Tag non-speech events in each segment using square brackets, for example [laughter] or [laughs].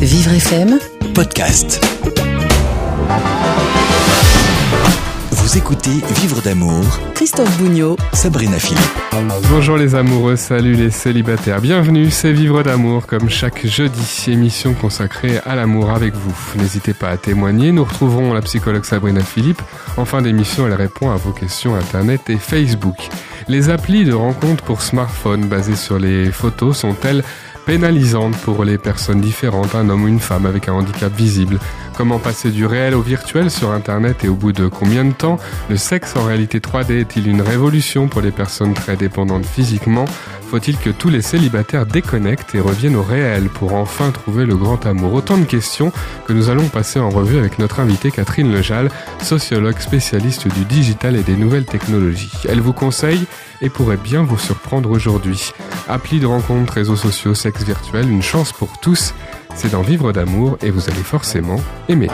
Vivre FM podcast. Vous écoutez Vivre d'amour, Christophe Bougnot Sabrina Philippe. Bonjour les amoureux, salut les célibataires. Bienvenue, c'est Vivre d'amour comme chaque jeudi, émission consacrée à l'amour avec vous. N'hésitez pas à témoigner, nous retrouverons la psychologue Sabrina Philippe. En fin d'émission, elle répond à vos questions internet et Facebook. Les applis de rencontres pour smartphone basées sur les photos sont-elles pénalisantes pour les personnes différentes, un homme ou une femme avec un handicap visible Comment passer du réel au virtuel sur Internet et au bout de combien de temps? Le sexe en réalité 3D est-il une révolution pour les personnes très dépendantes physiquement? Faut-il que tous les célibataires déconnectent et reviennent au réel pour enfin trouver le grand amour? Autant de questions que nous allons passer en revue avec notre invitée Catherine Lejal, sociologue spécialiste du digital et des nouvelles technologies. Elle vous conseille et pourrait bien vous surprendre aujourd'hui. Appli de rencontres, réseaux sociaux, sexe virtuel, une chance pour tous. C'est d'en vivre d'amour et vous allez forcément aimer.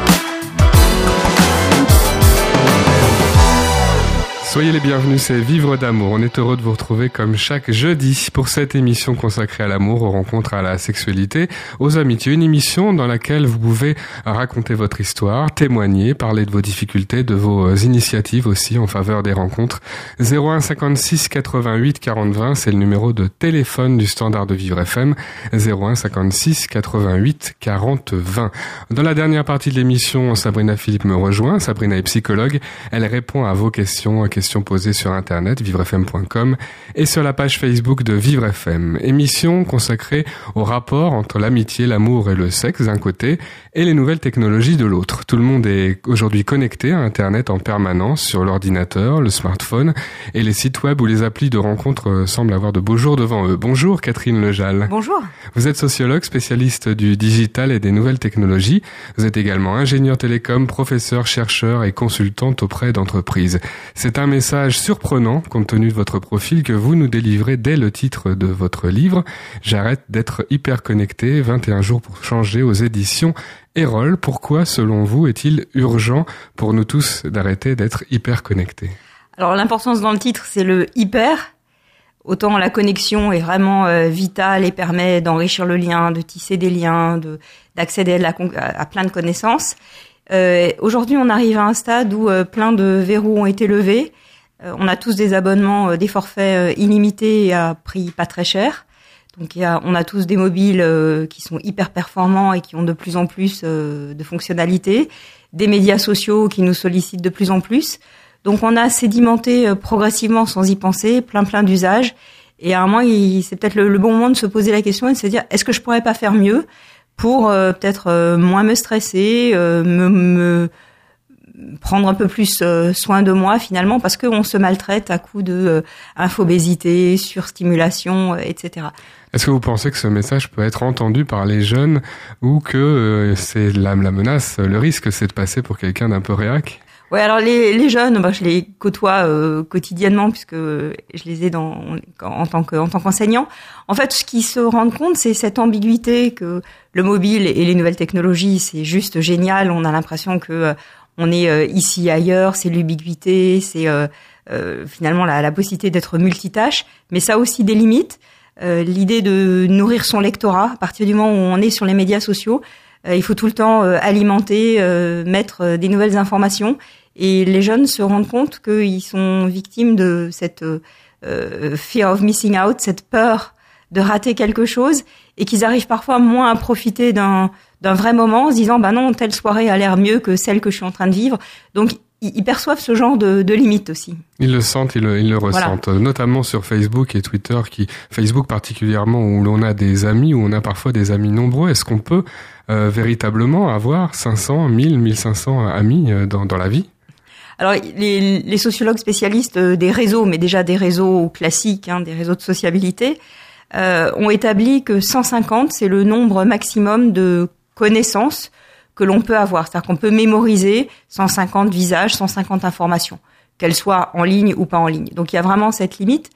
Soyez les bienvenus, c'est Vivre d'amour. On est heureux de vous retrouver comme chaque jeudi pour cette émission consacrée à l'amour, aux rencontres, à la sexualité, aux amitiés. Une émission dans laquelle vous pouvez raconter votre histoire, témoigner, parler de vos difficultés, de vos initiatives aussi en faveur des rencontres. 01 56 88 40 20, c'est le numéro de téléphone du standard de Vivre FM. 01 56 88 40 20. Dans la dernière partie de l'émission, Sabrina Philippe me rejoint. Sabrina est psychologue. Elle répond à vos questions, questions posées sur internet vivrefm.com et sur la page Facebook de Vivre FM. Émission consacrée au rapport entre l'amitié, l'amour et le sexe d'un côté et les nouvelles technologies de l'autre. Tout le monde est aujourd'hui connecté à internet en permanence sur l'ordinateur, le smartphone et les sites web où les applis de rencontres semblent avoir de beaux jours devant eux. Bonjour Catherine Lejal. Bonjour. Vous êtes sociologue spécialiste du digital et des nouvelles technologies. Vous êtes également ingénieur télécom, professeur, chercheur et consultante auprès d'entreprises. C'est un message surprenant compte tenu de votre profil que vous nous délivrez dès le titre de votre livre. J'arrête d'être hyper connecté, 21 jours pour changer aux éditions Erol. Pourquoi, selon vous, est-il urgent pour nous tous d'arrêter d'être hyper connectés? Alors l'importance dans le titre, c'est le hyper. Autant la connexion est vraiment euh, vitale et permet d'enrichir le lien, de tisser des liens, de d'accéder à, plein de connaissances. Euh, Aujourd'hui, on arrive à un stade où euh, plein de verrous ont été levés. Euh, on a tous des abonnements, euh, des forfaits illimités à prix pas très cher. Donc, y a, on a tous des mobiles qui sont hyper performants et qui ont de plus en plus de fonctionnalités, des médias sociaux qui nous sollicitent de plus en plus. Donc, on a sédimenté progressivement, sans y penser, plein plein d'usages. Et à un moment, c'est peut-être le, le, bon moment de se poser la question et de se dire est-ce que je pourrais pas faire mieux? Pour euh, peut-être euh, moins me stresser, euh, me, me, prendre un peu plus soin de moi finalement parce qu'on se maltraite à coup de infobésité, surstimulation, etc. Est-ce que vous pensez que ce message peut être entendu par les jeunes ou que c'est la, la menace, le risque, c'est de passer pour quelqu'un d'un peu réac? Ouais, alors les, les jeunes, bah, je les côtoie euh, quotidiennement puisque je les ai dans, en tant que en tant qu'enseignant. En fait, ce qu'ils se rendent compte, c'est cette ambiguïté que le mobile et les nouvelles technologies, c'est juste génial. On a l'impression que euh, on est euh, ici ailleurs. C'est l'ubiguïté, c'est finalement la, la possibilité d'être multitâche, mais ça a aussi des limites. L'idée de nourrir son lectorat à partir du moment où on est sur les médias sociaux, il faut tout le temps alimenter, mettre des nouvelles informations. Et les jeunes se rendent compte qu'ils sont victimes de cette euh, fear of missing out, cette peur de rater quelque chose, et qu'ils arrivent parfois moins à profiter d'un d'un vrai moment en se disant bah non telle soirée a l'air mieux que celle que je suis en train de vivre. Donc ils perçoivent ce genre de, de limites aussi. Ils le sentent, ils le, ils le ressentent, notamment sur Facebook et Twitter, qui Facebook particulièrement où l'on a des amis, où on a parfois des amis nombreux. Est-ce qu'on peut euh, véritablement avoir 500, 1000, 1500 amis euh, dans, dans la vie? Alors, les, les, sociologues spécialistes des réseaux, mais déjà des réseaux classiques, hein, des réseaux de sociabilité, euh, ont établi que 150, c'est le nombre maximum de connaissances que l'on peut avoir. C'est-à-dire qu'on peut mémoriser 150 visages, 150 informations, qu'elles soient en ligne ou pas en ligne. Donc, il y a vraiment cette limite.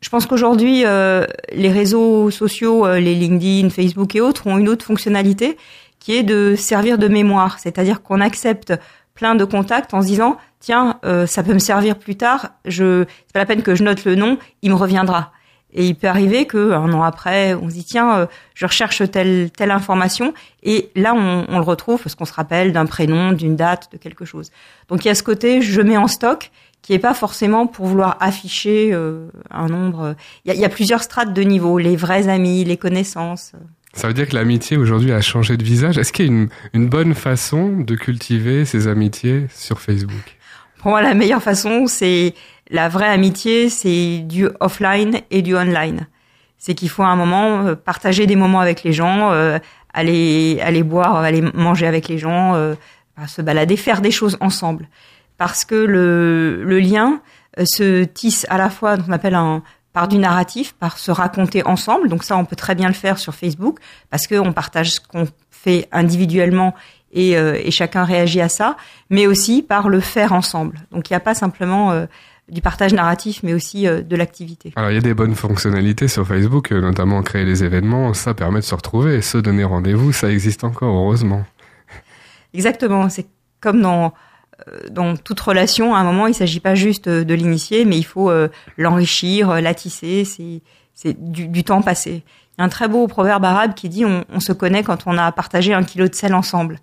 Je pense qu'aujourd'hui, euh, les réseaux sociaux, euh, les LinkedIn, Facebook et autres, ont une autre fonctionnalité qui est de servir de mémoire. C'est-à-dire qu'on accepte plein de contacts en se disant tiens euh, ça peut me servir plus tard je c'est pas la peine que je note le nom il me reviendra Et il peut arriver qu'un an après, on se dit tiens, euh, je recherche telle telle information, et là on, on le retrouve parce qu'on se rappelle d'un prénom, d'une date, de quelque chose. Donc il y a ce côté je mets en stock qui est pas forcément pour vouloir afficher euh, un nombre. Il y, a, il y, a, plusieurs strates de niveau, les vrais amis, les connaissances. Ça veut dire que l'amitié aujourd'hui a changé de visage. Est-ce qu'il y a une, une bonne façon de cultiver ces amitiés sur Facebook? Pour moi, la meilleure façon, c'est la vraie amitié, c'est du offline et du online. C'est qu'il faut à un moment euh, partager des moments avec les gens, euh, aller aller boire, aller manger avec les gens, euh, se balader, faire des choses ensemble. Parce que le, le lien euh, se tisse à la fois, on appelle un par du narratif, par se raconter ensemble. Donc ça, on peut très bien le faire sur Facebook parce qu'on partage ce qu'on fait individuellement et, euh, et, chacun réagit à ça, mais aussi par le faire ensemble. Donc il n'y a pas simplement euh, du partage narratif, mais aussi euh, de l'activité. Alors il y a des bonnes fonctionnalités sur Facebook, euh, notamment créer des événements. Ça permet de se retrouver et se donner rendez-vous. Ça existe encore, heureusement. Exactement. C'est comme dans euh, dans toute relation, à un moment, il ne s'agit pas juste de l'initier, mais il faut l'enrichir, la tisser. C'est c'est du, du, temps passé. Il y a un très beau proverbe arabe qui dit on, on, se connaît quand on a partagé un kilo de sel ensemble.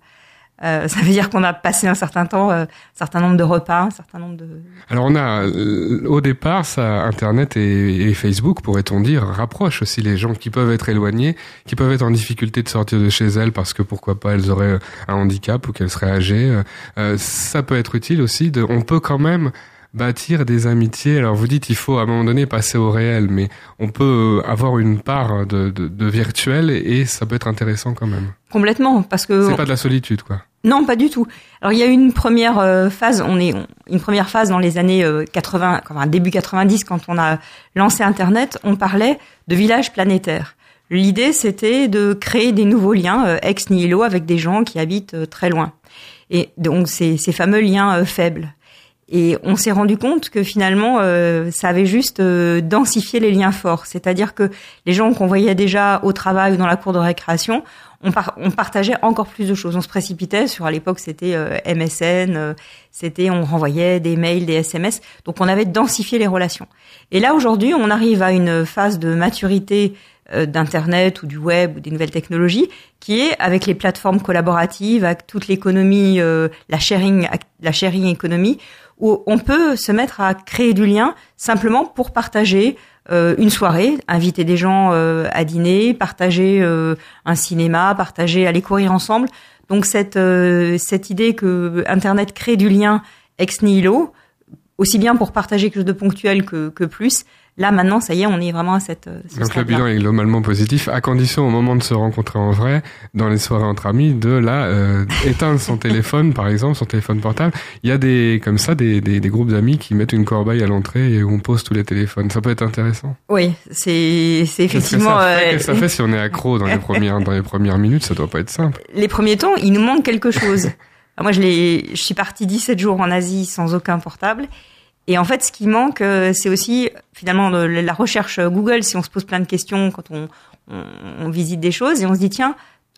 Euh, ça veut dire qu'on a passé un certain temps, euh, un certain nombre de repas, un certain nombre de. Alors on a, euh, au départ, ça, Internet et, Facebook, pourrait-on dire, rapprochent aussi les gens qui peuvent être éloignés, qui peuvent être en difficulté de sortir de chez elles parce que pourquoi pas elles auraient un handicap ou qu'elles seraient âgées. Euh, ça peut être utile aussi. De, on peut quand même bâtir des amitiés. Alors vous dites il faut à un moment donné passer au réel, mais on peut avoir une part de, de, de virtuel et ça peut être intéressant quand même. Complètement, parce que c'est pas de la solitude quoi. Non, pas du tout. Alors il y a une première euh, phase, on est une première phase dans les années euh, 80, enfin, début 90 quand on a lancé internet, on parlait de village planétaire. L'idée c'était de créer des nouveaux liens euh, ex nihilo avec des gens qui habitent euh, très loin. Et donc ces, ces fameux liens euh, faibles. Et on s'est rendu compte que finalement, euh, ça avait juste euh, densifié les liens forts. C'est-à-dire que les gens qu'on voyait déjà au travail ou dans la cour de récréation, on, par on, partageait encore plus de choses. On se précipitait sur, à l'époque, c'était euh, MSN, c'était, on renvoyait des mails, des SMS. Donc, on avait densifié les relations. Et là, aujourd'hui, on arrive à une phase de maturité d'internet ou du web ou des nouvelles technologies qui est avec les plateformes collaboratives avec toute l'économie la sharing la sharing économie où on peut se mettre à créer du lien simplement pour partager euh, une soirée, inviter des gens euh, à dîner, partager euh, un cinéma, partager aller courir ensemble. Donc cette cette idée que Internet crée du lien ex nihilo, aussi bien pour partager quelque chose de ponctuel que, que plus, Là, maintenant, ça y est, on est vraiment à cette. Ce Donc le bilan est globalement positif, à condition au moment de se rencontrer en vrai, dans les soirées entre amis, de là euh, éteindre son [laughs] téléphone, par exemple, son téléphone portable. Il y a des comme ça des, des, des groupes d'amis qui mettent une corbeille à l'entrée et où on pose tous les téléphones. Ça peut être intéressant. Oui, c'est c'est effectivement. Qu'est-ce que, ça fait, Qu'est-ce que ça fait si on est accro dans les [laughs] premières dans les premières minutes? Ça doit pas être simple. Les premiers temps, il nous manque quelque chose. Moi, je l'ai, je suis partie 17 jours en Asie sans aucun portable. Et en fait, ce qui manque, c'est aussi finalement la recherche Google. Si on se pose plein de questions quand on, visite des choses et on se dit tiens,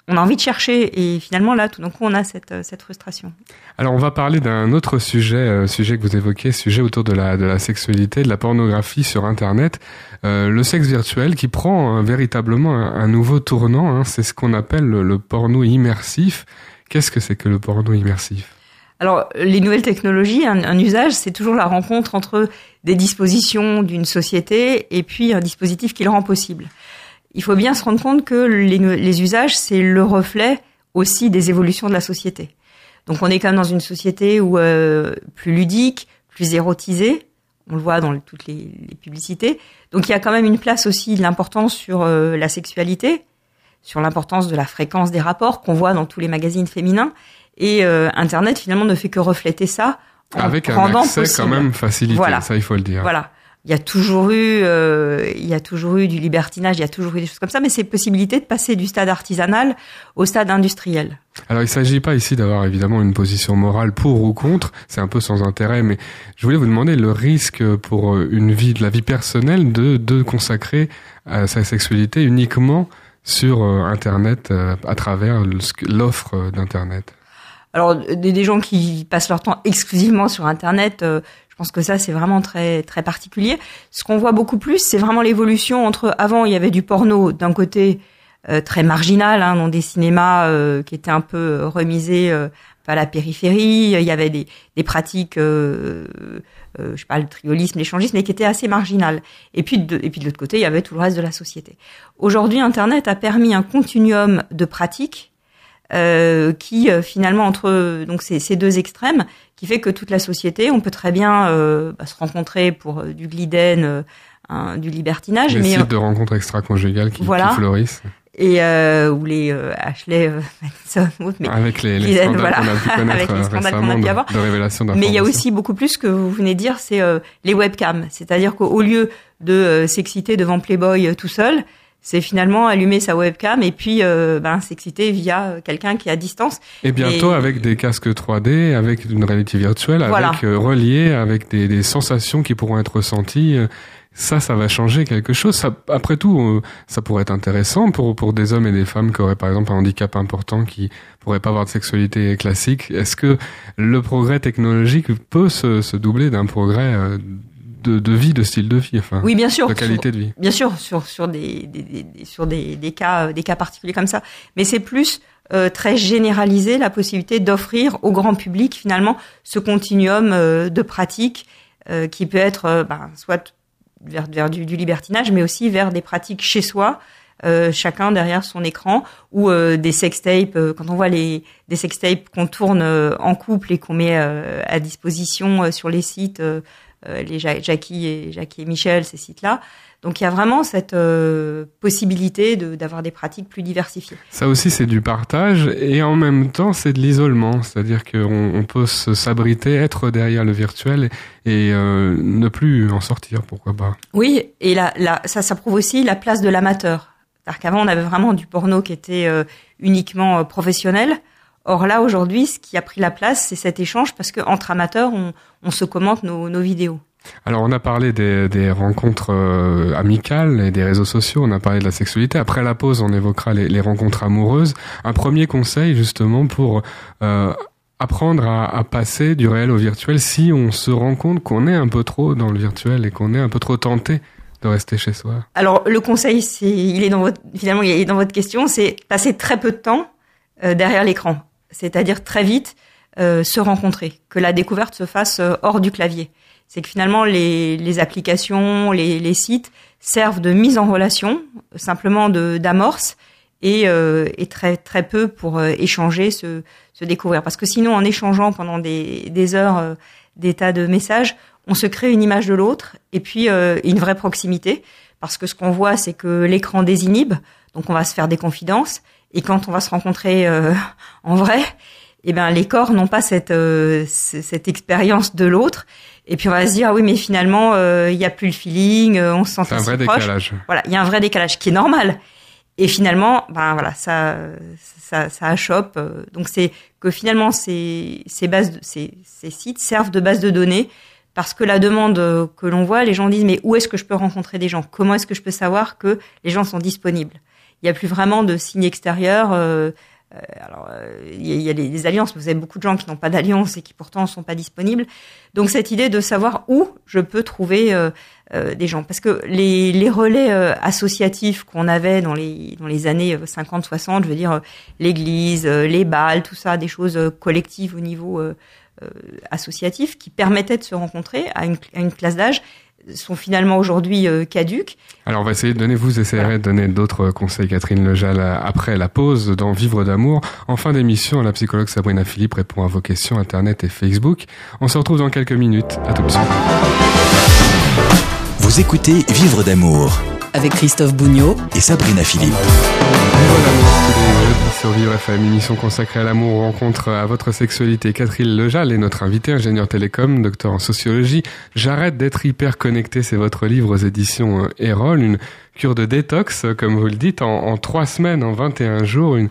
on a envie de chercher et finalement là, tout d'un coup, on a cette, cette frustration. Alors, on va parler d'un autre sujet, euh, sujet que vous évoquez, sujet autour de la de la sexualité, de la pornographie sur Internet, euh, le sexe virtuel qui prend euh, véritablement un, nouveau tournant. Hein, c'est ce qu'on appelle le, le porno immersif. Qu'est-ce que c'est que le porno immersif? Alors, les nouvelles technologies, un, usage, c'est toujours la rencontre entre des dispositions d'une société et puis un dispositif qui le rend possible. Il faut bien se rendre compte que les, usages, c'est le reflet aussi des évolutions de la société. Donc, on est quand même dans une société où euh, plus ludique, plus érotisée. On le voit dans toutes les, les, publicités. Donc, il y a quand même une place aussi de l'importance sur euh, la sexualité, sur l'importance de la fréquence des rapports qu'on voit dans tous les magazines féminins. Et euh, Internet finalement ne fait que refléter ça. Avec un accès possible. quand même facilité, voilà. ça il faut le dire. Voilà. Il y a toujours eu, euh, il y a toujours eu du libertinage, il y a toujours eu des choses comme ça, mais c'est possibilité de passer du stade artisanal au stade industriel. Alors il ne s'agit pas ici d'avoir évidemment une position morale pour ou contre, c'est un peu sans intérêt, mais je voulais vous demander le risque pour une vie, de la vie personnelle, de, de consacrer à sa sexualité uniquement sur euh, Internet à travers l'offre d'Internet. Alors des, gens qui passent leur temps exclusivement sur Internet, euh, Je pense que ça, c'est vraiment très très particulier. Ce qu'on voit beaucoup plus, c'est vraiment l'évolution entre avant, il y avait du porno d'un côté euh, très marginal, hein, dans des cinémas euh, qui étaient un peu remisés euh, à la périphérie. Il y avait des, des pratiques, euh, je parle de triolisme, l'échangisme, mais qui étaient assez marginales. Et puis de, et puis de l'autre côté, il y avait tout le reste de la société. Aujourd'hui, Internet a permis un continuum de pratiques euh, qui euh, finalement entre donc ces, ces, deux extrêmes, qui fait que toute la société, on peut très bien euh, bah, se rencontrer pour euh, du gliden, un, du libertinage, les mais sites de rencontres extra-conjugales qui, voilà. qui fleurissent et euh, ou les euh, Ashley [laughs] Madison mais avec les, les scandales voilà, qu'on a pu connaître [laughs] avec les scandales qu'on a pu avoir. de, de révélation Mais il y a aussi beaucoup plus que vous venez de dire, c'est euh, les webcams, c'est-à-dire qu'au lieu de s'exciter devant Playboy tout seul, c'est finalement allumer sa webcam et puis euh, ben, s'exciter via quelqu'un qui est à distance. Et bientôt et... avec des casques 3D, avec une réalité virtuelle, voilà. avec euh, relié, avec des, des, sensations qui pourront être ressenties. Ça, ça va changer quelque chose. Ça, après tout, euh, ça pourrait être intéressant pour pour des hommes et des femmes qui auraient par exemple un handicap important, qui pourraient pas avoir de sexualité classique. Est-ce que le progrès technologique peut se, se doubler d'un progrès euh, de, de, vie, de style de vie, enfin, oui, bien sûr, de qualité sur, de vie. Bien sûr, sur sur des, des, des sur des, des cas des cas particuliers comme ça, mais c'est plus euh, très généralisé la possibilité d'offrir au grand public finalement ce continuum euh, de pratiques euh, qui peut être ben, soit vers, vers du, du, libertinage, mais aussi vers des pratiques chez soi, euh, chacun derrière son écran, ou euh, des sextapes. Euh, quand on voit les des sextapes qu'on tourne en couple et qu'on met à disposition sur les sites, les Jackie et Jackie et Michel, ces sites-là. Donc il y a vraiment cette euh, possibilité d'avoir de, des pratiques plus diversifiées. Ça aussi c'est du partage et en même temps c'est de l'isolement, c'est-à-dire qu'on on peut s'abriter, être derrière le virtuel et euh, ne plus en sortir, pourquoi pas. Oui, et là, là ça, ça prouve aussi la place de l'amateur. C'est-à-dire qu'avant on avait vraiment du porno qui était euh, uniquement professionnel. Or là aujourd'hui, ce qui a pris la place, c'est cet échange parce qu'entre amateurs, on, on se commente nos, nos vidéos. Alors on a parlé des, des rencontres euh, amicales et des réseaux sociaux, on a parlé de la sexualité. Après la pause, on évoquera les, les rencontres amoureuses. Un premier conseil justement pour euh, apprendre à, à, passer du réel au virtuel si on se rend compte qu'on est un peu trop dans le virtuel et qu'on est un peu trop tenté de rester chez soi. Alors le conseil, c'est, il est dans votre, finalement, il est dans votre question, c'est passer très peu de temps euh, derrière l'écran, c'est-à-dire très vite euh, se rencontrer, que la découverte se fasse euh, hors du clavier c'est que finalement les, applications, les, sites servent de mise en relation, simplement de d'amorce et, euh, très très peu pour euh, échanger, se, se découvrir. Parce que sinon, en échangeant pendant des, des heures euh, des tas de messages, on se crée une image de l'autre et puis une vraie proximité. Parce que ce qu'on voit, c'est que l'écran désinhibe, donc on va se faire des confidences. Et quand on va se rencontrer euh, en vrai, eh ben les corps n'ont pas cette euh, cette expérience de l'autre. Et puis on va se dire ah oui mais finalement euh, il y a plus le feeling euh, on se sent c'est un vrai proche. décalage. Voilà il y a un vrai décalage qui est normal. Et finalement ben voilà ça ça ça achoppe. Donc c'est que finalement ces ces bases de, ces ces sites servent de base de données parce que la demande que l'on voit les gens disent mais où est-ce que je peux rencontrer des gens? Comment est-ce que je peux savoir que les gens sont disponibles? Il y a plus vraiment de signes extérieurs euh, alors, il y, a des, alliances, vous avez beaucoup de gens qui n'ont pas d'alliance et qui pourtant ne sont pas disponibles. Donc cette idée de savoir où je peux trouver euh, euh, des gens, parce que les, les relais euh, associatifs qu'on avait dans les dans les années 50-60, je veux dire l'église, les balles, tout ça, des choses collectives au niveau associatif qui permettaient de se rencontrer à une, à une classe d'âge sont finalement aujourd'hui euh, caduques. Alors on va essayer de donner, vous essayerez voilà. de donner d'autres conseils, Catherine Lejal, après la pause dans Vivre d'amour. En fin d'émission, la psychologue Sabrina Philippe répond à vos questions Internet et Facebook. On se retrouve dans quelques minutes. À tout de suite. Vous écoutez Vivre d'amour avec Christophe Bougnot et Sabrina Philippe. Vivre d'amour sur Vivre FM, émission consacrée à l'amour, rencontre à votre sexualité. Catherine Lejal est notre invitée, ingénieure télécom, docteur en sociologie. J'arrête d'être hyper connecté, c'est votre livre aux éditions Erol, une cure de détox, comme vous le dites, en, en 3 semaines, en 21 jours, une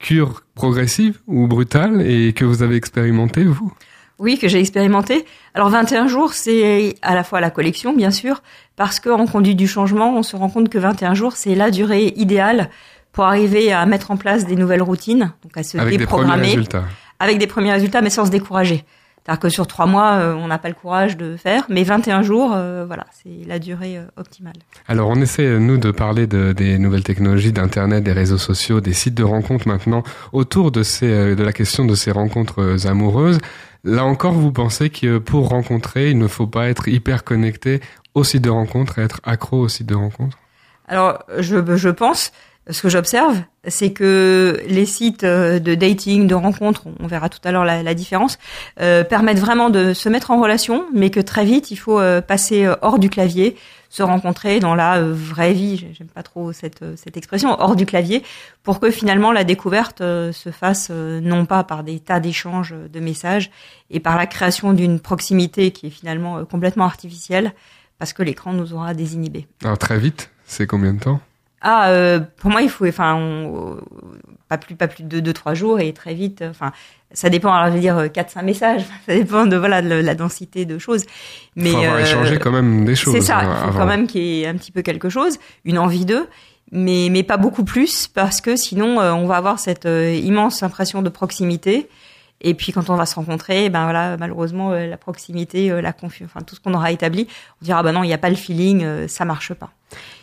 cure progressive ou brutale et que vous avez expérimenté, vous? Oui, que j'ai expérimenté. Alors 21 jours, c'est à la fois la collection, bien sûr, parce qu'en conduite du changement, on se rend compte que 21 jours, c'est la durée idéale pour arriver à mettre en place des nouvelles routines, donc à se avec déprogrammer. Des premiers résultats. Avec des premiers résultats, mais sans se décourager. C'est-à-dire que sur trois mois, euh, on n'a pas le courage de faire, mais 21 jours, euh, voilà, c'est la durée euh, optimale. Alors, on essaie, nous, de parler de, des nouvelles technologies, d'Internet, des réseaux sociaux, des sites de rencontres maintenant, autour de, ces, de la question de ces rencontres amoureuses. Là encore, vous pensez que pour rencontrer, il ne faut pas être hyper connecté au site de rencontre et être accro au site de rencontre Alors, je, je pense ce que j'observe, c'est que les sites euh, de dating, de rencontres, on verra tout à l'heure la, différence, euh, permettent vraiment de se mettre en relation, mais que très vite il faut euh, passer hors du clavier, se rencontrer dans la vraie vie. J'aime pas trop cette, cette expression, hors du clavier, pour que finalement la découverte se fasse non pas par des tas d'échanges de messages et par la création d'une proximité qui est finalement complètement artificielle, parce que l'écran nous aura désinhibés. Alors très vite, c'est combien de temps? Ah, euh, pour moi, il faut, enfin, pas plus, pas plus de deux, trois jours et très vite. Enfin, ça dépend. Alors, je veux dire, quatre, cinq messages. [laughs] Ça dépend de voilà de la densité de choses. Mais faut avoir euh, échangé quand même des choses. C'est ça. Il faut quand même qu'il y ait un petit peu quelque chose, une envie d'eux, mais mais pas beaucoup plus parce que sinon, euh, on va avoir cette immense impression de proximité. Et puis quand on va se rencontrer, ben voilà, malheureusement la proximité, la confiance, enfin tout ce qu'on aura établi, on dira bah non, il n'y a pas le feeling, ça marche pas.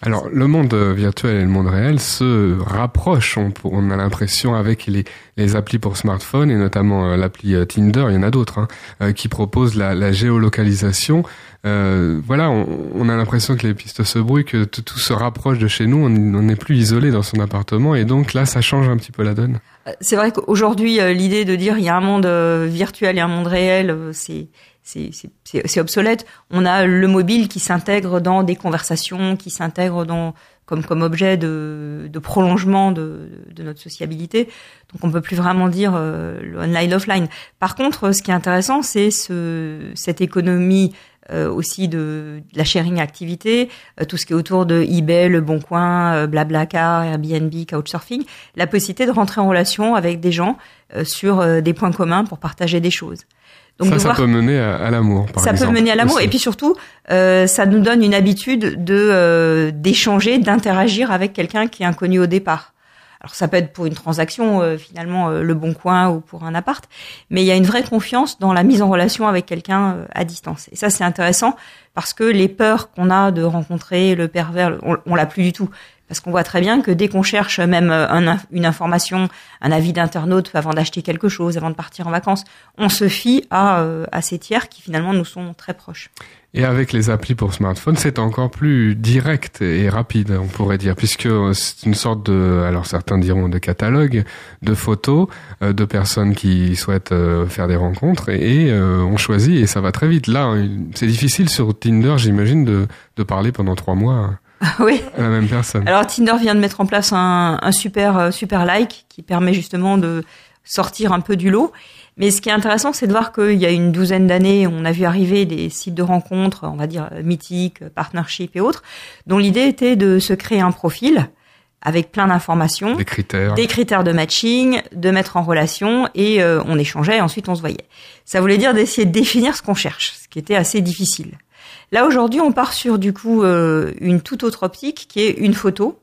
Alors, le monde virtuel et le monde réel se rapprochent, on, a l'impression, avec les, les applis pour smartphone, et notamment euh, l'appli euh, Tinder, il y en a d'autres, hein, euh, qui proposent la géolocalisation. Voilà, on, a l'impression que les pistes se brouillent, que tout se rapproche de chez nous, on n'est plus isolé dans son appartement, et donc là, ça change un petit peu la donne. C'est vrai qu'aujourd'hui, l'idée de dire il y a un monde virtuel et un monde réel, c'est c'est obsolète. On a le mobile qui s'intègre dans des conversations, qui s'intègre dans comme comme objet de, de prolongement de, de, notre sociabilité. Donc on peut plus vraiment dire euh, online offline. Par contre, ce qui est intéressant, c'est ce, cette économie euh, aussi de, la sharing activité, euh, tout ce qui est autour de eBay, Le Bon Coin, Blablacar, Airbnb, Couchsurfing, la possibilité de rentrer en relation avec des gens sur des points communs pour partager des choses. Donc ça, ça peut mener à, l'amour. Ça peut mener à l'amour, et puis surtout, euh, ça nous donne une habitude de euh, d'échanger, d'interagir avec quelqu'un qui est inconnu au départ. Alors ça peut être pour une transaction, euh, finalement, euh, le bon coin ou pour un appart, mais il y a une vraie confiance dans la mise en relation avec quelqu'un euh, à distance. Et ça, c'est intéressant parce que les peurs qu'on a de rencontrer le pervers, on, on l'a plus du tout. Parce qu'on voit très bien que dès qu'on cherche même euh, une information, un avis d'internaute avant d'acheter quelque chose, avant de partir en vacances, on se fie à, euh, à ces tiers qui finalement nous sont très proches. Et avec les applis pour smartphone, c'est encore plus direct et rapide, on pourrait dire, puisque c'est une sorte de, alors certains diront de catalogue, de photos euh, de personnes qui souhaitent faire des rencontres et, on choisit et ça va très vite. Là, c'est difficile sur Tinder, j'imagine, de, de parler pendant trois mois. [laughs] oui. La même personne. Alors Tinder vient de mettre en place un, un super euh, super like qui permet justement de sortir un peu du lot. Mais ce qui est intéressant, c'est de voir qu'il y a une douzaine d'années, on a vu arriver des sites de rencontres, on va dire euh, mythiques, partnership et autres, dont l'idée était de se créer un profil avec plein d'informations, des critères, des critères de matching, de mettre en relation et euh, on échangeait, ensuite on se voyait. Ça voulait dire d'essayer de définir ce qu'on cherche, ce qui était assez difficile. Là aujourd'hui, on part sur du coup euh, une toute autre optique qui est une photo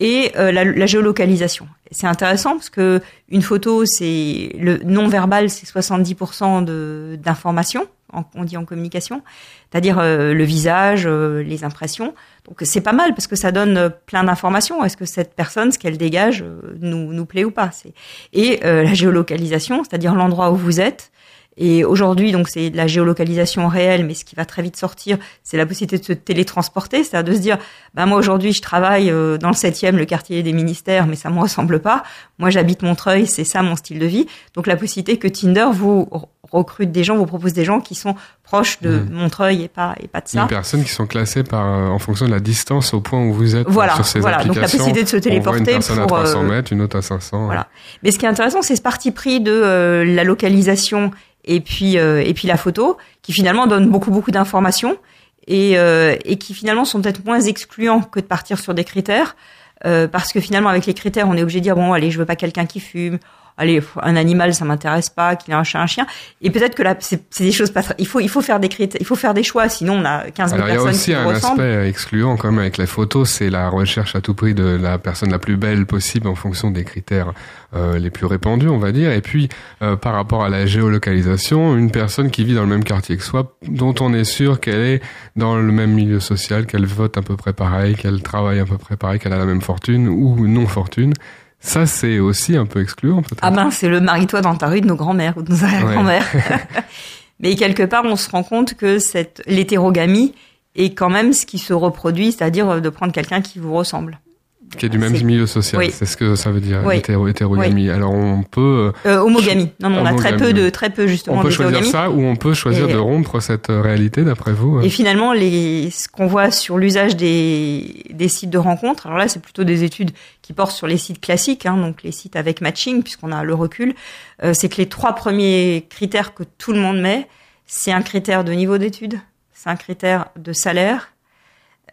et euh, la, géolocalisation. C'est intéressant parce que une photo, c'est le non verbal, c'est 70% de d'informations, on dit en communication, c'est-à-dire euh, le visage, les impressions. Donc c'est pas mal parce que ça donne plein d'informations. Est-ce que cette personne, ce qu'elle dégage, nous nous plaît ou pas? Et la géolocalisation, c'est-à-dire l'endroit où vous êtes, et aujourd'hui, donc, c'est de la géolocalisation réelle, mais ce qui va très vite sortir, c'est la possibilité de se télétransporter, c'est-à-dire de se dire, bah, moi, aujourd'hui, je travaille euh, dans le septième, le quartier des ministères, mais ça me ressemble pas. Moi, j'habite Montreuil, c'est ça mon style de vie. Donc, la possibilité que Tinder vous recrute des gens, vous propose des gens qui sont proches de mmh. Montreuil et pas, et pas de ça. Des personnes qui sont classées par, euh, en fonction de la distance au point où vous êtes voilà, sur ces voilà. Donc, la possibilité de se téléporter. une personne à 300 mètres, une autre à 500. Voilà. Mais ce qui est intéressant, c'est ce parti pris de la localisation et puis euh, et puis la photo, qui finalement donne beaucoup beaucoup d'informations et, euh, et qui finalement sont peut-être moins excluants que de partir sur des critères, euh, parce que finalement avec les critères, on est obligé de dire bon allez, je veux pas quelqu'un qui fume, allez, un animal, ça m'intéresse pas, qu'il ait un chat, un chien. Et peut-être que là, c'est des choses pas. Il faut, il faut faire des critères, il faut faire des choix. Sinon, on a 15 000 Alors, personnes il y a aussi qui un ressemblent. aspect excluant, comme avec les photos, c'est la recherche à tout prix de la personne la plus belle possible en fonction des critères euh, les plus répandus, on va dire. Et puis, euh, par rapport à la géolocalisation, une personne qui vit dans le même quartier que soi, dont on est sûr qu'elle est dans le même milieu social, qu'elle vote à peu près pareil, qu'elle travaille à peu près pareil, qu'elle a la même fortune ou non fortune. Ça, c'est aussi un peu excluant, peut-être. Ah ben, c'est le marie-toi dans ta rue de nos grands-mères ou de nos arrière-grands-mères. [laughs] [laughs] Mais quelque part, on se rend compte que cette l'hétérogamie est quand même ce qui se reproduit, c'est-à-dire de prendre quelqu'un qui vous ressemble. Qui est du même milieu social, Oui. c'est ce que ça veut dire, Oui. hétéro- hétérogamie. Alors on peut, Euh, homogamie. Non, non, on a très peu de, très peu justement on peut choisir ça ou on peut choisir Et- de rompre cette euh, réalité, d'après vous. Et finalement, les, ce qu'on voit sur l'usage des, des sites de rencontres, alors là, c'est plutôt des études qui portent sur les sites classiques, hein, donc les sites avec matching, puisqu'on a le recul, euh, c'est que les trois premiers critères que tout le monde met, c'est un critère de niveau d'études, c'est un critère de salaire,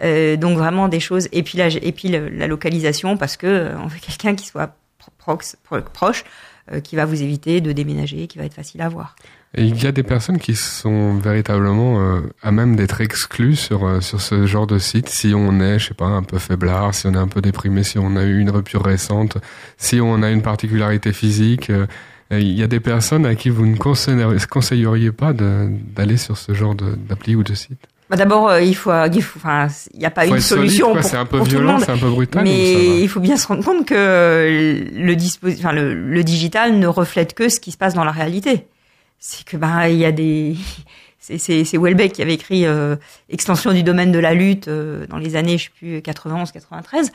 euh, donc vraiment des choses, et puis la, et puis la localisation, parce que euh, on veut quelqu'un qui soit pro- prox- pro- proche, euh, qui va vous éviter de déménager, qui va être facile à voir. Il y a des personnes qui sont véritablement euh, à même d'être exclues sur euh, sur ce genre de site si on est, je sais pas, un peu faiblard, si on est un peu déprimé, si on a eu une rupture récente, si on a une particularité physique. euh, il y a des personnes à qui vous ne conseilleriez, pas d'aller sur ce genre d'appli ou de site? Bah, D'abord, euh, il faut, il faut, enfin, il n'y a pas une solide, solution quoi, pour, c'est un peu pour tout le violent, monde. c'est un peu brutal. Mais il faut bien se rendre compte que le, enfin, le, le digital ne reflète que ce qui se passe dans la réalité. C'est que ben il y a des [laughs] c'est c'est c'est Welbeck qui avait écrit euh, extension du domaine de la lutte euh, dans les années je sais plus 91 93.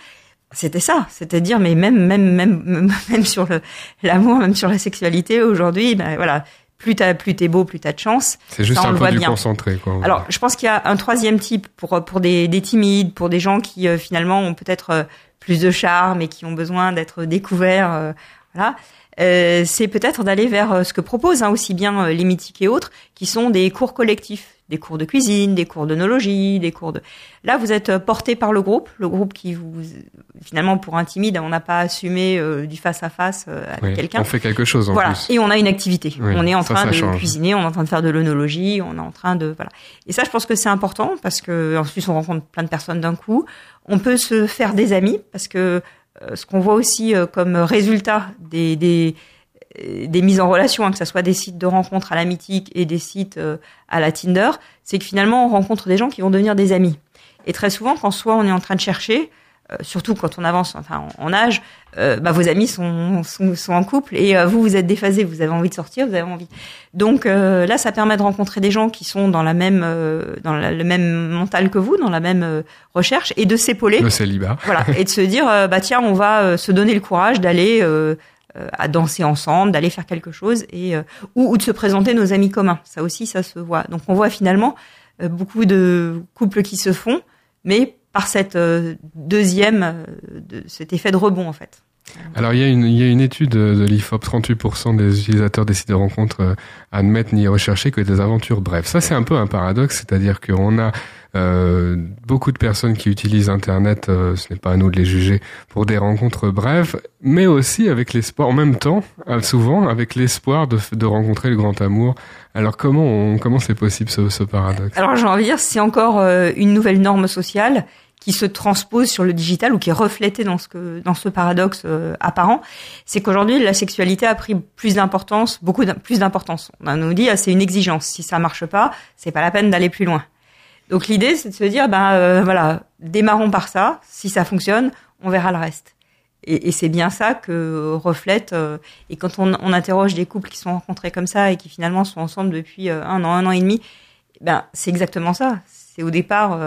C'était ça, c'était dire mais même même même [laughs] même, sur le l'amour, même sur la sexualité aujourd'hui, ben voilà, plus t'as plus t'es beau, plus t'as de chance. C'est juste ça, un peu du bien. concentré, quoi. Alors, je pense qu'il y a un troisième type pour pour des, des timides, pour des gens qui euh, finalement ont peut-être euh, plus de charme et qui ont besoin d'être découverts. euh, voilà. Euh, c'est peut-être d'aller vers euh, ce que proposent hein, aussi bien euh, les mythiques et autres, qui sont des cours collectifs, des cours de cuisine, des cours d'onologie, des cours de. Là, vous êtes porté par le groupe, le groupe qui vous finalement pour un timide, on n'a pas assumé euh, du face à face euh, avec Oui, quelqu'un. on fait quelque chose en Voilà. plus. Et on a une activité. Oui, on est en ça, train ça de change. cuisiner, on est en train de faire de l'œnologie, on est en train de voilà. Et ça, je pense que c'est important parce que ensuite on rencontre plein de personnes d'un coup. On peut se faire des amis parce que ce qu'on voit aussi euh, comme résultat des des euh, mises en relation, hein, que ce soit des sites de rencontres à la mythique et des sites euh, à la Tinder, c'est que finalement on rencontre des gens qui vont devenir des amis. Et très souvent, quand soit on est en train de chercher, euh, surtout quand on avance enfin en, en âge, euh, bah, vos amis sont, sont, sont en couple et euh, vous vous êtes déphasé, vous avez envie de sortir, vous avez envie. Donc euh, là, ça permet de rencontrer des gens qui sont dans la même euh, dans la- le même mental que vous, dans la même euh, recherche et de s'épauler, Le célibat. voilà, et de se dire euh, bah tiens, on va euh, se donner le courage d'aller euh, euh, à danser ensemble, d'aller faire quelque chose et euh, ou, ou de se présenter nos amis communs. Ça aussi, ça se voit. Donc on voit finalement euh, beaucoup de couples qui se font, mais par cette euh, deuxième, euh, de, cet effet de rebond en fait. Alors il y a une, il y a une étude de, l'IFOP, 38% des utilisateurs des sites de rencontres euh, admettent n'y rechercher que des aventures brèves. Ça c'est un peu un paradoxe, c'est-à-dire qu'on a euh, beaucoup de personnes qui utilisent Internet, euh, ce n'est pas à nous de les juger, pour des rencontres brèves, mais aussi avec l'espoir, en même temps, euh, souvent avec l'espoir de, de rencontrer le grand amour. Alors comment comment c'est possible ce, ce paradoxe? Alors j'ai envie de dire, c'est encore euh, une nouvelle norme sociale qui se transpose sur le digital ou qui est reflétée dans ce dans ce paradoxe euh, apparent, c'est qu'aujourd'hui la sexualité a pris plus d'importance, beaucoup plus d'importance. On nous dit ah, c'est une exigence, si ça marche pas, c'est pas la peine d'aller plus loin. Donc l'idée c'est de se dire ben euh, voilà, démarrons par ça, si ça fonctionne, on verra le reste. Et, c'est bien ça que reflète euh, et quand on, on interroge des couples qui sont rencontrés comme ça et qui finalement sont ensemble depuis un an, un an et demi, ben c'est exactement ça. C'est au départ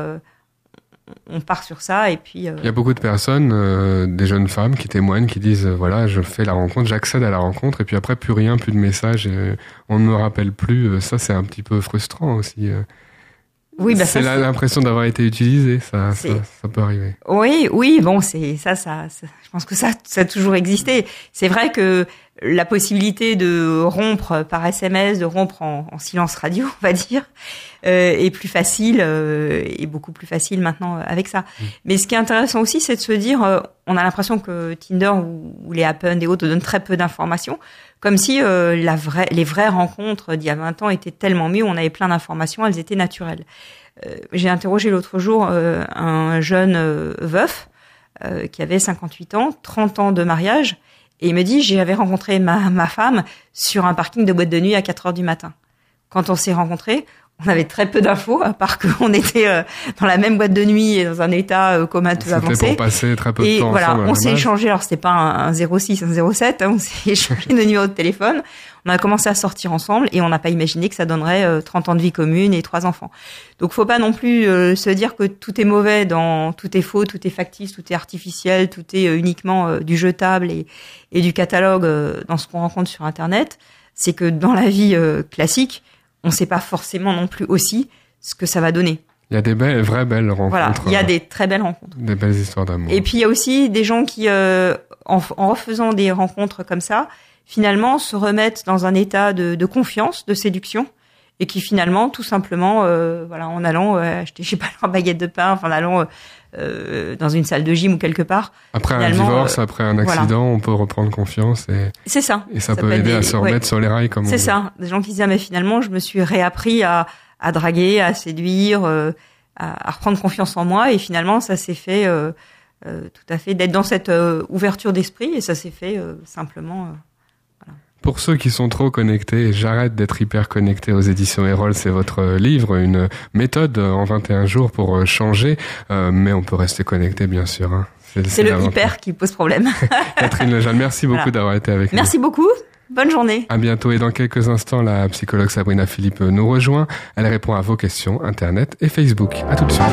on part sur ça et puis euh, Il y a beaucoup de personnes, euh, des jeunes femmes qui témoignent, qui disent euh, voilà, je fais la rencontre, j'accède à la rencontre, et puis après plus rien, plus de messages, on ne me rappelle plus. Ça, c'est un petit peu frustrant aussi. Euh. oui, bah, c'est l'impression d'avoir été utilisé, ça, ça, ça peut arriver. oui, oui, bon, c'est ça, ça, ça- je pense que ça, ça a toujours existé. C'est vrai que la possibilité de rompre par SMS, de rompre en, en silence radio, on va dire, euh, est plus facile euh, et beaucoup plus facile maintenant avec ça. Mmh. Mais ce qui est intéressant aussi, c'est de se dire, euh, on a l'impression que Tinder ou, ou les Happen et autres donnent très peu d'informations, comme si euh, les vraies rencontres d'il y a 20 ans étaient tellement mieux, on avait plein d'informations, elles étaient naturelles. Euh, j'ai interrogé l'autre jour un jeune veuf qui avait 58 ans, 30 ans de mariage, et il me dit, j'avais rencontré ma, ma femme sur un parking de boîte de nuit à 4 heures du matin. Quand on s'est rencontrés, on avait très peu d'infos, à part qu'on était euh, dans la même boîte de nuit et dans un état euh, comateux avancé. pour passer très peu de et temps voilà, ensemble, on s'est échangé. Alors c'était pas un, un 06, un 07, hein, on s'est [laughs] échangé de numéros de téléphone. On a commencé à sortir ensemble et on n'a pas imaginé que ça donnerait euh, 30 ans de vie commune et trois enfants. Donc faut pas non plus euh, se dire que tout est mauvais, dans tout est faux, tout est factice, tout est artificiel, tout est euh, uniquement euh, du jetable et, et du catalogue euh, dans ce qu'on rencontre sur Internet. C'est que dans la vie euh, classique, on ne sait pas forcément non plus aussi ce que ça va donner. Il y a des belles, vraies belles rencontres. Voilà, il y a euh, des très belles rencontres. des belles histoires d'amour. Et puis il y a aussi des gens qui, euh, en, en refaisant des rencontres comme ça, finalement se remettent dans un état de, de confiance, de séduction, et qui finalement, tout simplement, euh, voilà, en allant euh, acheter, je sais pas, leur baguette de pain, en allant euh, dans une salle de gym ou quelque part, Après un divorce, euh, après un voilà. accident, on peut reprendre confiance et, c'est ça. et ça, peut peut aider à se ouais. remettre sur les rails comme C'est ça, des gens qui disent ah, mais finalement je me suis réappris à, à draguer, à séduire, euh, à, à reprendre confiance en moi et finalement ça s'est fait euh, euh, tout à fait d'être dans cette euh, ouverture d'esprit et ça s'est fait euh, simplement. Pour ceux qui sont trop connectés, j'arrête d'être hyper connecté aux éditions Erol, c'est votre euh, livre, une méthode euh, en 21 jours pour euh, changer, euh, mais on peut rester connecté bien sûr. hein. C'est le hyper qui pose problème. [laughs] [laughs] Catherine Lejeune, merci beaucoup Voilà. d'avoir été avec nous. Merci beaucoup. Bonne journée. À bientôt et dans quelques instants, la psychologue Sabrina Philippe nous rejoint. Elle répond à vos questions Internet et Facebook. À tout de suite.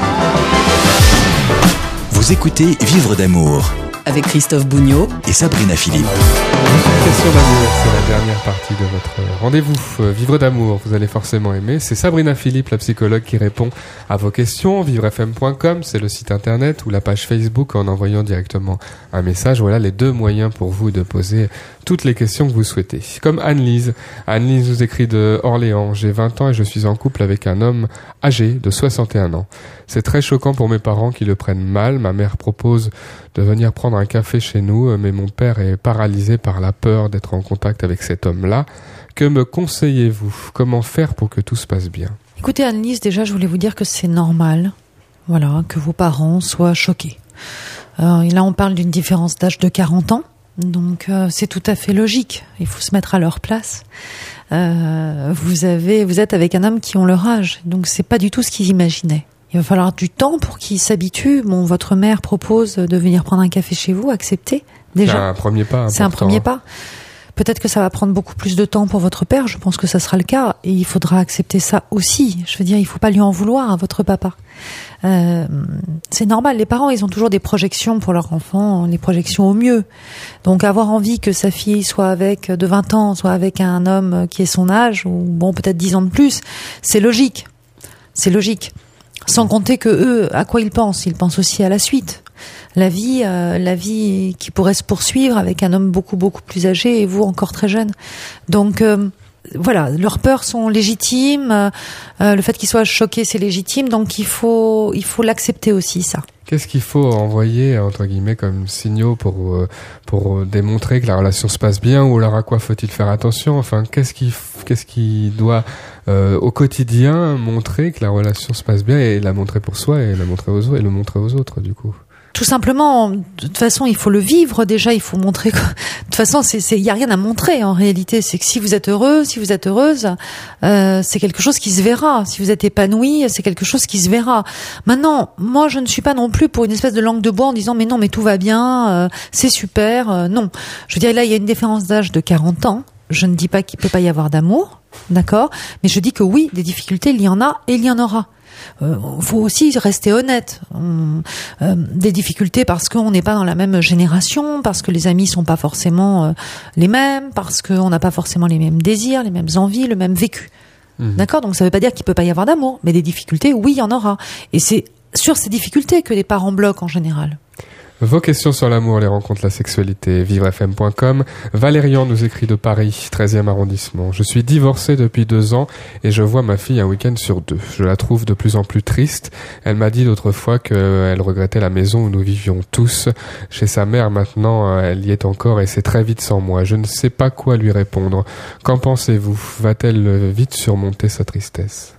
Vous écoutez Vivre d'amour avec Christophe Bougnot et Sabrina Philippe. Question d'amour, c'est la dernière partie de votre rendez-vous. Euh, Vivre d'amour, vous allez forcément aimer. C'est Sabrina Philippe, la psychologue, qui répond à vos questions. Vivrefm.com, c'est le site internet ou la page Facebook en envoyant directement un message. Voilà les deux moyens pour vous de poser toutes les questions que vous souhaitez. Comme Anne-Lise. Anne-Lise nous écrit de Orléans. J'ai 20 ans et je suis en couple avec un homme âgé de 61 ans. C'est très choquant pour mes parents qui le prennent mal. Ma mère propose de venir prendre un café chez nous, mais mon père est paralysé par la peur d'être en contact avec cet homme-là. Que me conseillez-vous? Comment faire pour que tout se passe bien? Écoutez Annelise, déjà je voulais vous dire que c'est normal, voilà, que vos parents soient choqués. Euh, là on parle d'une différence d'âge de 40 ans, donc euh, c'est tout à fait logique. Il faut se mettre à leur place. Euh, vous avez, vous êtes avec un homme qui ont leur âge, donc c'est pas du tout ce qu'ils imaginaient. Il va falloir du temps pour qu'ils s'habituent. Bon, votre mère propose de venir prendre un café chez vous, acceptez C'est déjà. un premier pas. C'est un premier hein. pas. Peut-être que ça va prendre beaucoup plus de temps pour votre père. Je pense que ça sera le cas. Et il faudra accepter ça aussi. Je veux dire, il faut pas lui en vouloir à votre papa. Euh, c'est normal. Les parents, ils ont toujours des projections pour leur enfant, les projections au mieux. Donc, avoir envie que sa fille soit avec de 20 ans, soit avec un homme qui est son âge, ou bon, peut-être 10 ans de plus, c'est logique. C'est logique. Sans compter que eux, à quoi ils pensent? Ils pensent aussi à la suite. La vie, euh, la vie qui pourrait se poursuivre avec un homme beaucoup beaucoup plus âgé et vous encore très jeune. Donc euh, voilà, leurs peurs sont légitimes. euh, euh, le fait qu'ils soient choqués, c'est légitime. Donc il faut il faut l'accepter aussi ça. Qu'est-ce qu'il faut envoyer entre guillemets comme signaux pour euh, pour démontrer que la relation se passe bien ou alors à quoi faut-il faire attention? Enfin, qu'est-ce qui qu'est-ce qui doit au quotidien montrer que la relation se passe bien et la montrer pour soi et la montrer aux autres et le montrer aux autres du coup? Tout simplement, de toute façon, il faut le vivre déjà. Il faut montrer. Que, [laughs] de toute façon, il y a rien à montrer en réalité. C'est que si vous êtes heureux, si vous êtes heureuse, euh, c'est quelque chose qui se verra. Si vous êtes épanoui, c'est quelque chose qui se verra. Maintenant, moi, je ne suis pas non plus pour une espèce de langue de bois en disant mais non, mais tout va bien, euh, c'est super. euh, non, je veux dire là, il y a une différence d'âge de 40 ans. Je ne dis pas qu'il peut pas y avoir d'amour, d'accord, mais je dis que oui, des difficultés, il y en a et il y en aura. Euh, faut aussi rester honnête. On- euh, des difficultés parce qu'on n'est pas dans la même génération, parce que les amis sont pas forcément euh, les mêmes, parce qu'on n'a pas forcément les mêmes désirs, les mêmes envies, le même vécu. Mhm. D'accord? Donc ça veut pas dire qu'il peut pas y avoir d'amour, mais des difficultés, oui, il y en aura. Et c'est sur ces difficultés que les parents bloquent en général. Vos questions sur l'amour, les rencontres, la sexualité, vivrefm.com. Valérian nous écrit de Paris, 13e arrondissement. Je suis divorcé depuis deux ans et je vois ma fille un week-end sur deux. Je la trouve de plus en plus triste. Elle m'a dit l'autre fois qu'elle regrettait la maison où nous vivions tous. Chez sa mère maintenant, elle y est encore et c'est très vite sans moi. Je ne sais pas quoi lui répondre. Qu'en pensez-vous? Va-t-elle vite surmonter sa tristesse?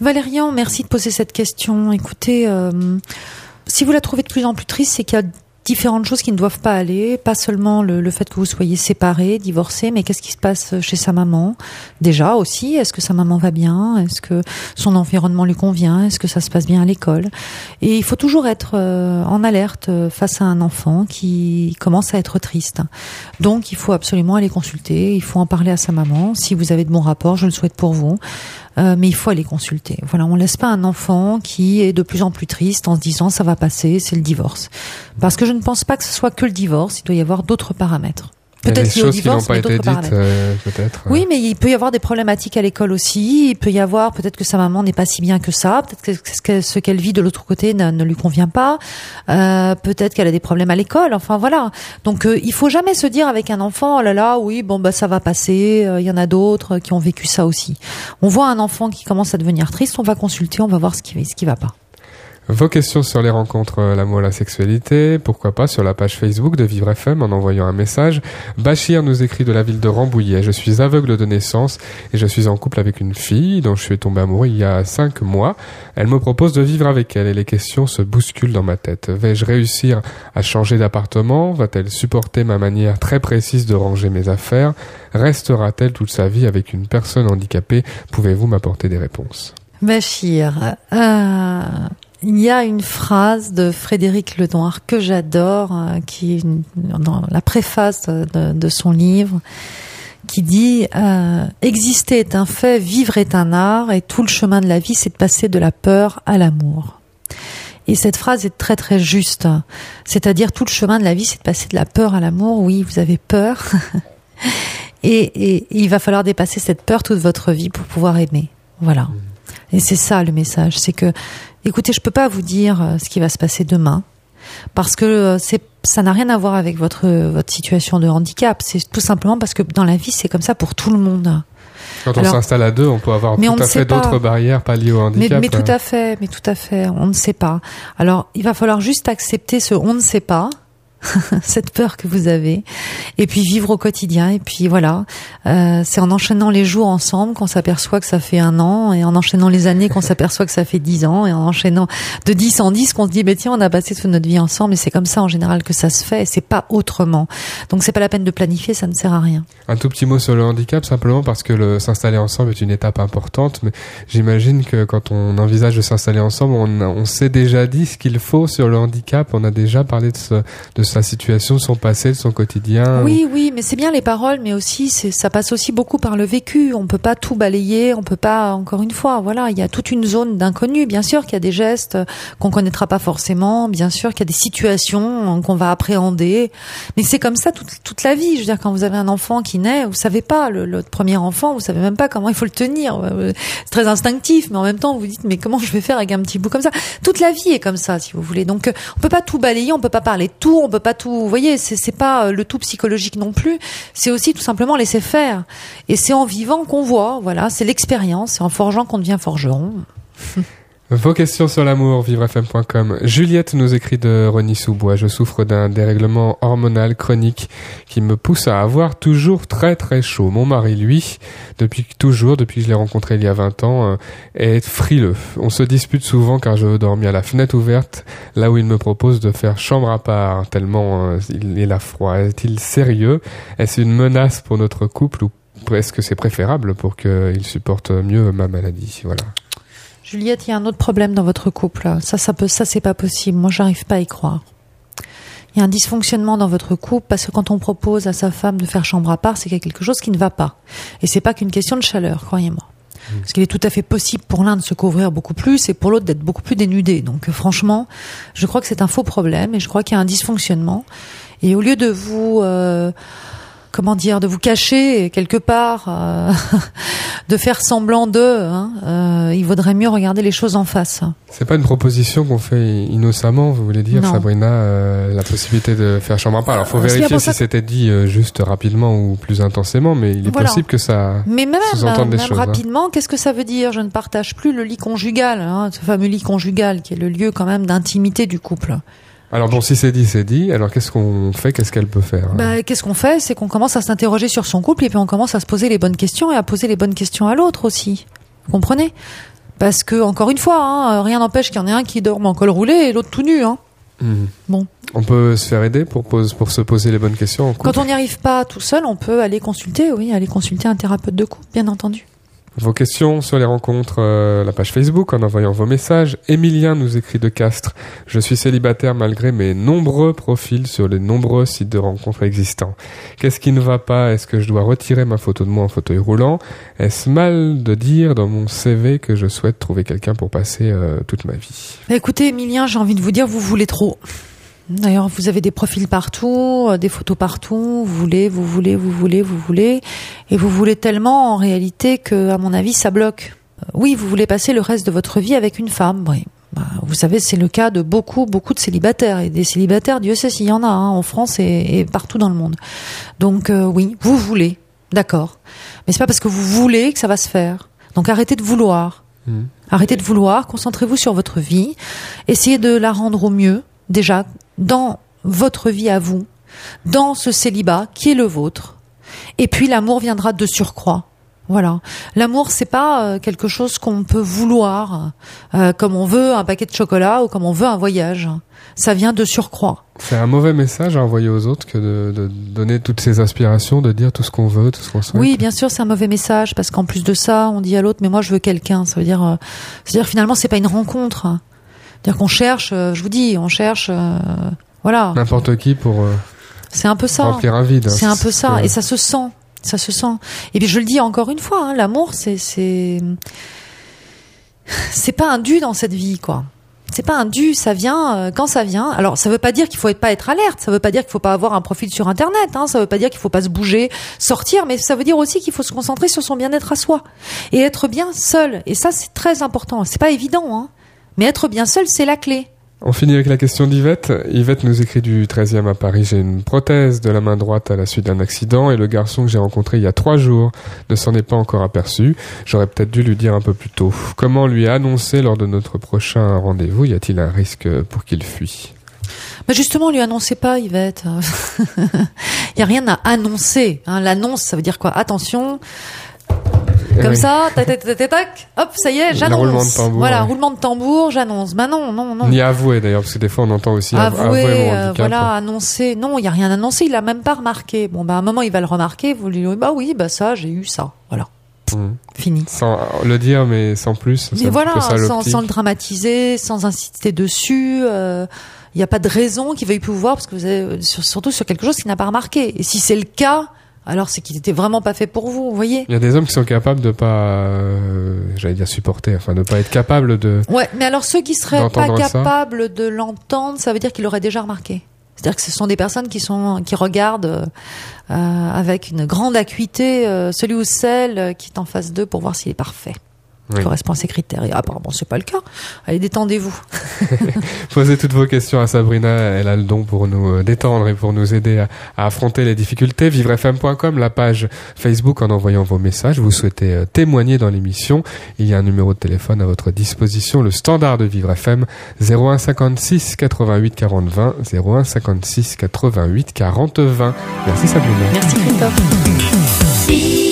Valérian, merci de poser cette question. Écoutez, euh, si vous la trouvez de plus en plus triste, c'est qu'il y a différentes choses qui ne doivent pas aller, pas seulement le, fait que vous soyez séparés, divorcés, mais qu'est-ce qui se passe chez sa maman? Déjà aussi, est-ce que sa maman va bien? Est-ce que son environnement lui convient? Est-ce que ça se passe bien à l'école? Et il faut toujours être euh, en alerte euh, face à un enfant qui commence à être triste. Donc il faut absolument aller consulter, il faut en parler à sa maman. Si vous avez de bons rapports, je le souhaite pour vous. Euh, mais il faut aller consulter. Voilà, on laisse pas un enfant qui est de plus en plus triste en se disant ça va passer, c'est le divorce. Parce que je ne pense pas que ce soit que le divorce, il doit y avoir d'autres paramètres. Peut-être qu'il y a des choses qui pas été dites, euh, peut-être. Oui, mais il peut y avoir des problématiques à l'école aussi. Il peut y avoir peut-être que sa maman n'est pas si bien que ça. Peut-être que ce qu'elle vit de l'autre côté ne, ne, lui convient pas. Euh, peut-être qu'elle a des problèmes à l'école. Enfin voilà. Donc euh, il faut jamais se dire avec un enfant, oh là là, oui, bon bah ça va passer. Euh, il y en a d'autres qui ont vécu ça aussi. On voit un enfant qui commence à devenir triste, on va consulter, on va voir ce qui ce qui va pas. Vos questions sur les rencontres, euh, l'amour, la sexualité, pourquoi pas sur la page Facebook de Vivre FM en envoyant un message. Bachir nous écrit de la ville de Rambouillet. Je suis aveugle de naissance et je suis en couple avec une fille dont je suis tombé amoureux il y a cinq mois. Elle me propose de vivre avec elle et les questions se bousculent dans ma tête. Vais-je réussir à changer d'appartement? Va-t-elle supporter ma manière très précise de ranger mes affaires? Restera-t-elle toute sa vie avec une personne handicapée? Pouvez-vous m'apporter des réponses? Bachir, euh, il y a une phrase de Frédéric Lenoir que j'adore, euh, qui dans la préface de, son livre, qui dit euh, Exister est un fait, vivre est un art, et tout le chemin de la vie, c'est de passer de la peur à l'amour. Et cette phrase est très très juste. C'est-à-dire tout le chemin de la vie, c'est de passer de la peur à l'amour. Oui, vous avez peur. [laughs] et, et, il va falloir dépasser cette peur toute votre vie pour pouvoir aimer. Voilà. Et c'est ça le message, c'est que écoutez, je peux pas vous dire euh, ce qui va se passer demain parce que euh, c'est ça n'a rien à voir avec votre votre situation de handicap, c'est tout simplement parce que dans la vie, c'est comme ça pour tout le monde. Quand on s'installe à deux, on peut avoir tout à fait d'autres barrières pas liées au handicap. Mais, mais, tout à fait, mais tout à fait, on ne sait pas. Alors, il va falloir juste accepter ce on ne sait pas [laughs] cette peur que vous avez, et puis vivre au quotidien. Et puis voilà, euh, c'est en enchaînant les jours ensemble qu'on s'aperçoit que ça fait un an, et en enchaînant les années qu'on [laughs] s'aperçoit que ça fait dix ans, et en enchaînant de dix en dix qu'on se dit, mais tiens, on a passé toute notre vie ensemble, et c'est comme ça en général que ça se fait, et c'est pas autrement. Donc c'est pas la peine de planifier, ça ne sert à rien. Un tout petit mot sur le handicap, simplement parce que le s'installer ensemble est une étape importante, mais j'imagine que quand on envisage de s'installer ensemble, on, on s'est déjà dit ce qu'il faut sur le handicap, on a déjà parlé de ce, de sa situation, son passé, son quotidien. Oui, oui, mais c'est bien les paroles, mais aussi ça passe aussi beaucoup par le vécu. On peut pas tout balayer, on peut pas encore une fois. Voilà, il y a toute une zone d'inconnu. Bien sûr qu'il y a des gestes qu'on connaîtra pas forcément. Bien sûr qu'il y a des situations qu'on va appréhender. Mais c'est comme ça toute, la vie. Je veux dire, quand vous avez un enfant qui naît, vous savez pas le, premier enfant, vous savez même pas comment il faut le tenir. C'est très instinctif, mais en même temps vous dites mais comment je vais faire avec un petit bout comme ça? Toute la vie est comme ça, si vous voulez. Donc on peut pas tout balayer, on peut pas parler de tout, on peut pas tout. Vous voyez, c'est pas euh, le tout psychologique non plus. C'est aussi tout simplement laisser faire. Et c'est en vivant qu'on voit. Voilà, c'est l'expérience. C'est en forgeant qu'on devient forgeron. [laughs] Vos questions sur l'amour, vivrefm.com. Juliette nous écrit de Rony Sous-Bois. Je souffre d'un dérèglement hormonal chronique qui me pousse à avoir toujours très très chaud. Mon mari, lui, depuis toujours, depuis que je l'ai rencontré il y a 20 ans, euh, est frileux. On se dispute souvent car je veux dormir à la fenêtre ouverte, là où il me propose de faire chambre à part, tellement euh, il là froid. Est-il sérieux? Est-ce une menace pour notre couple ou est-ce que c'est préférable pour qu'il supporte mieux ma maladie? Voilà. Juliette, il y a un autre problème dans votre couple. Ça, ça peut, ça, c'est pas possible. Moi, j'arrive pas à y croire. Il y a un dysfonctionnement dans votre couple parce que quand on propose à sa femme de faire chambre à part, c'est qu'il y a quelque chose qui ne va pas. Et c'est pas qu'une question de chaleur, croyez-moi. Mmh. Parce qu'il est tout à fait possible pour l'un de se couvrir beaucoup plus et pour l'autre d'être beaucoup plus dénudé. Donc, euh, franchement, je crois que c'est un faux problème et je crois qu'il y a un dysfonctionnement. Et au lieu de vous, euh, comment dire, de vous cacher quelque part, euh, [laughs] de faire semblant d'eux. Hein. Euh, il vaudrait mieux regarder les choses en face. C'est pas une proposition qu'on fait innocemment, vous voulez dire, Non. Sabrina, euh, la possibilité de faire chambre à part. Alors, faut vérifier si c'était dit juste rapidement ou plus intensément, mais il est Voilà. possible que ça. Mais même, des même choses, hein. rapidement, qu'est-ce que ça veut dire? Je ne partage plus le lit conjugal, hein, ce fameux lit conjugal qui est le lieu quand même d'intimité du couple. Alors bon, si c'est dit, c'est dit. Alors qu'est-ce qu'on fait Qu'est-ce qu'elle peut faire Bah, qu'est-ce qu'on fait? C'est qu'on commence à s'interroger sur son couple et puis on commence à se poser les bonnes questions et à poser les bonnes questions à l'autre aussi. Vous comprenez? Parce que encore une fois, hein, rien n'empêche qu'il y en ait un qui dorme en col roulé et l'autre tout nu. Hein. Mhm. Bon. On peut se faire aider pour, pose- pour se poser les bonnes questions en. Quand on n'y arrive pas tout seul, on peut aller consulter, oui, aller consulter un thérapeute de couple, bien entendu. Vos questions sur les rencontres, euh, la page Facebook, en envoyant vos messages. Emilien nous écrit de Castres. Je suis célibataire malgré mes nombreux profils sur les nombreux sites de rencontres existants. Qu'est-ce qui ne va pas? Est-ce que je dois retirer ma photo de moi en fauteuil roulant? Est-ce mal de dire dans mon CV que je souhaite trouver quelqu'un pour passer euh, toute ma vie? Bah, écoutez, Emilien, j'ai envie de vous dire, vous voulez trop. D'ailleurs, vous avez des profils partout, euh, des photos partout, vous voulez, vous voulez, vous voulez, vous voulez, et vous voulez tellement en réalité que, à mon avis, ça bloque. Euh, Oui, vous voulez passer le reste de votre vie avec une femme, oui. Bah, vous savez, c'est le cas de beaucoup, beaucoup de célibataires. Et des célibataires, Dieu sait s'il y en a, hein, en France et, et partout dans le monde. Donc euh, oui, vous voulez, d'accord. Mais c'est pas parce que vous voulez que ça va se faire. Donc arrêtez de vouloir. Mhm. Arrêtez de vouloir, concentrez-vous sur votre vie, essayez de la rendre au mieux, déjà, dans votre vie à vous, dans ce célibat qui est le vôtre. Et puis l'amour viendra de surcroît. Voilà. L'amour, c'est pas euh, quelque chose qu'on peut vouloir, euh, comme on veut un paquet de chocolat ou comme on veut un voyage. Ça vient de surcroît. C'est un mauvais message à envoyer aux autres que de, de donner toutes ces aspirations, de dire tout ce qu'on veut, tout ce qu'on souhaite. Oui, bien sûr, c'est un mauvais message parce qu'en plus de ça, on dit à l'autre, mais moi je veux quelqu'un. Ça veut dire, euh, c'est-à-dire finalement, c'est pas une rencontre. C'est-à-dire qu'on cherche. euh, je vous dis, on cherche. euh, voilà, N'importe qui pour euh, c'est un peu ça. remplir un vide. hein. C'est un peu ça, que- et ça se sent, ça se sent. Et puis je le dis encore une fois, hein, l'amour, c'est c'est c'est pas un dû dans cette vie, quoi. C'est pas un dû, ça vient euh, quand ça vient. Alors ça veut pas dire qu'il faut être pas être alerte, ça veut pas dire qu'il faut pas avoir un profil sur internet, hein, ça veut pas dire qu'il faut pas se bouger, sortir, mais ça veut dire aussi qu'il faut se concentrer sur son bien-être à soi et être bien seul. Et ça c'est très important. C'est pas évident, hein. Mais être bien seul, c'est la clé. On finit avec la question d'Yvette. Yvette nous écrit du 13e à Paris. J'ai une prothèse de la main droite à la suite d'un accident et le garçon que j'ai rencontré il y a trois jours ne s'en est pas encore aperçu. J'aurais peut-être dû lui dire un peu plus tôt. Comment lui annoncer lors de notre prochain rendez-vous? Y a-t-il un risque pour qu'il fuit? Mais justement, lui annoncez pas, Yvette. Il [laughs] y a rien à annoncer. Hein. L'annonce, ça veut dire quoi? Attention, comme oui. ça, tac, hop, ça y est, j'annonce. roulement de tambour, voilà, ouais. roulement de tambour, j'annonce. Bah non, non, non. Ni avouer d'ailleurs, parce que des fois on entend aussi av- Avouer, avouer euh, handicap. voilà, annoncer. Non, il y a rien à annoncer. Il a même pas remarqué. Bon, bah à un moment, il va le remarquer. Vous lui dites, bah oui, bah ça, j'ai eu ça. Voilà, Mhm. fini. Sans le dire, mais sans plus. Mais voilà, ça, sans, le dramatiser, sans insister dessus. euh, Il n'y a pas de raison qu'il veuille plus vous voir parce que vous avez sur- surtout sur quelque chose qu'il n'a pas remarqué. Et si c'est le cas, alors c'est qu'il était vraiment pas fait pour vous. Vous voyez Il y a des hommes qui sont capables de pas, euh, j'allais dire supporter, enfin de pas être capables de. Ouais, mais alors ceux qui seraient pas ça. capables de l'entendre, ça veut dire qu'il l'aurait déjà remarqué. C'est-à-dire que ce sont des personnes qui sont qui regardent euh, euh, avec une grande acuité euh, celui ou celle euh, qui est en face d'eux pour voir s'il est parfait. Oui. Correspond à ces critères. Et apparemment, c'est pas le cas. Allez, détendez-vous. [laughs] Posez toutes vos questions à Sabrina, elle a le don pour nous euh, détendre et pour nous aider à, à affronter les difficultés. Vivrefm.com, la page Facebook en envoyant vos messages. Vous souhaitez euh, témoigner dans l'émission. Il y a un numéro de téléphone à votre disposition, le standard de Vivre FM 01 56 88 40 20 01 56 88 40 20. Merci Sabrina. Merci Christophe.